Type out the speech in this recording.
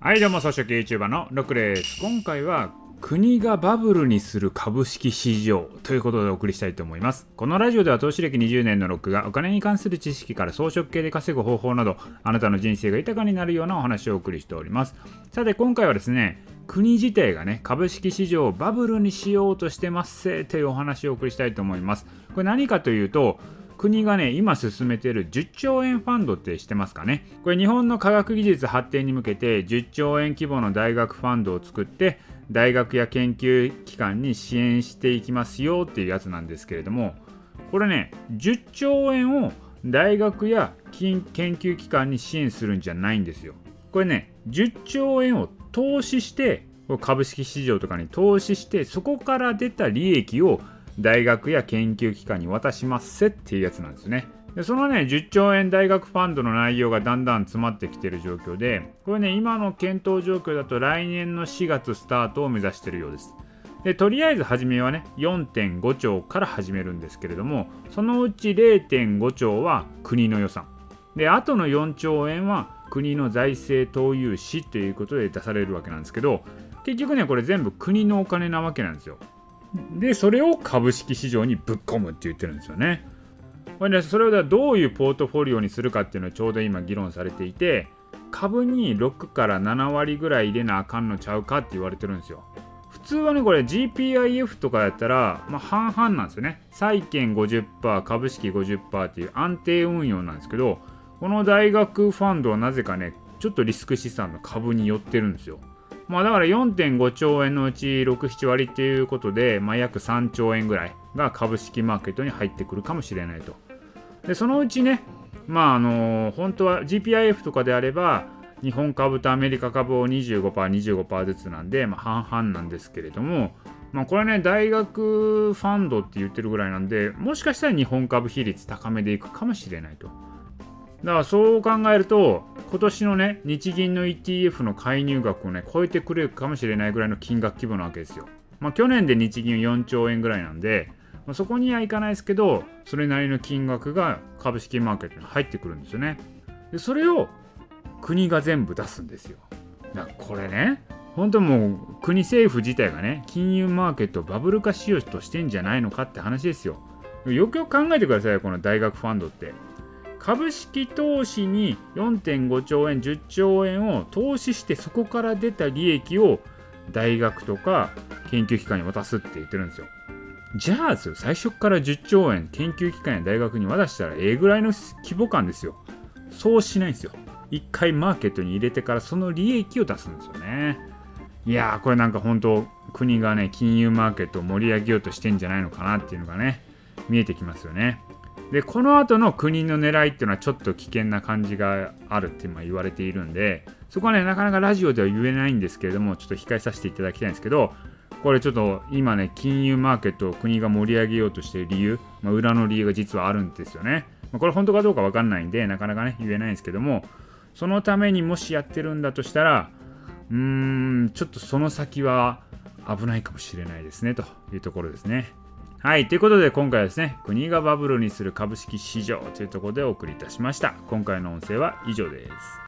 はいどうも草食 YouTuber のロックです。今回は国がバブルにする株式市場ということでお送りしたいと思います。このラジオでは投資歴20年のロックがお金に関する知識から装飾系で稼ぐ方法などあなたの人生が豊かになるようなお話をお送りしております。さて今回はですね国自体がね株式市場をバブルにしようとしてますせというお話をお送りしたいと思います。これ何かというと国がね、今進めている10兆円ファンドって知ってますかね？これ日本の科学技術発展に向けて10兆円規模の大学ファンドを作って大学や研究機関に支援していきますよっていうやつなんですけれどもこれね、10兆円を大学や研究機関に支援するんじゃないんですよ。これね、10兆円を投資して株式市場とかに投資してそこから出た利益を大学や研究機関に渡しますせっていうやつなんですね。でそのね10兆円大学ファンドの内容がだんだん詰まってきてる状況でこれね今の検討状況だと来年の4月スタートを目指してるようです。でとりあえず初めはね4.5兆から始めるんですけれどもそのうち0.5兆は国の予算であとの4兆円は国の財政投融資ということで出されるわけなんですけど結局ねこれ全部国のお金なわけなんですよでそれを株式市場にぶっ込むって言ってるんですよね。これそれをどういうポートフォリオにするかっていうのをちょうど今議論されていて株に6から7割ぐらい入れなあかんのちゃうかって言われてるんですよ。普通はねこれ GPIF とかやったら、まあ、半々なんですよね。債券50%株式50%っていう安定運用なんですけどこの大学ファンドはなぜかねちょっとリスク資産の株に寄ってるんですよ。まあだから4.5兆円のうち6、7割っていうことで、まあ、約3兆円ぐらいが株式マーケットに入ってくるかもしれないと。で、そのうちね、まああの本当は GPIF とかであれば、日本株とアメリカ株を25%、25%ずつなんで、まあ、半々なんですけれども、まあ、これね、大学ファンドって言ってるぐらいなんで、もしかしたら日本株比率高めでいくかもしれないと。だからそう考えると、今年のね、日銀の ETF の介入額をね、超えてくれるかもしれないぐらいの金額規模なわけですよ。まあ、去年で日銀4兆円ぐらいなんで、まあ、そこにはいかないですけど、それなりの金額が株式マーケットに入ってくるんですよね。で、それを国が全部出すんですよ。だからこれね、本当もう国政府自体がね、金融マーケットをバブル化しようとしてんじゃないのかって話ですよ。よくよく考えてくださいよ、この大学ファンドって。株式投資に4.5兆円10兆円を投資してそこから出た利益を大学とか研究機関に渡すって言ってるんですよ。じゃあ最初から10兆円研究機関や大学に渡したらええぐらいの規模感ですよ。そうしないんですよ。一回マーケットに入れてからその利益を出すんですよね。いやーこれなんか本当国がね金融マーケットを盛り上げようとしてんじゃないのかなっていうのがね見えてきますよね。でこの後の国の狙いっていうのはちょっと危険な感じがあるって言われているんでそこはねなかなかラジオでは言えないんですけれどもちょっと控えさせていただきたいんですけどこれちょっと今ね金融マーケットを国が盛り上げようとしている理由、まあ、裏の理由が実はあるんですよね、まあ、これ本当かどうか分かんないんでなかなかね言えないんですけどもそのためにもしやってるんだとしたらうーんちょっとその先は危ないかもしれないですねというところですね。はい。ということで、今回はですね、国がバブルにする株式市場というところでお送りいたしました。今回の音声は以上です。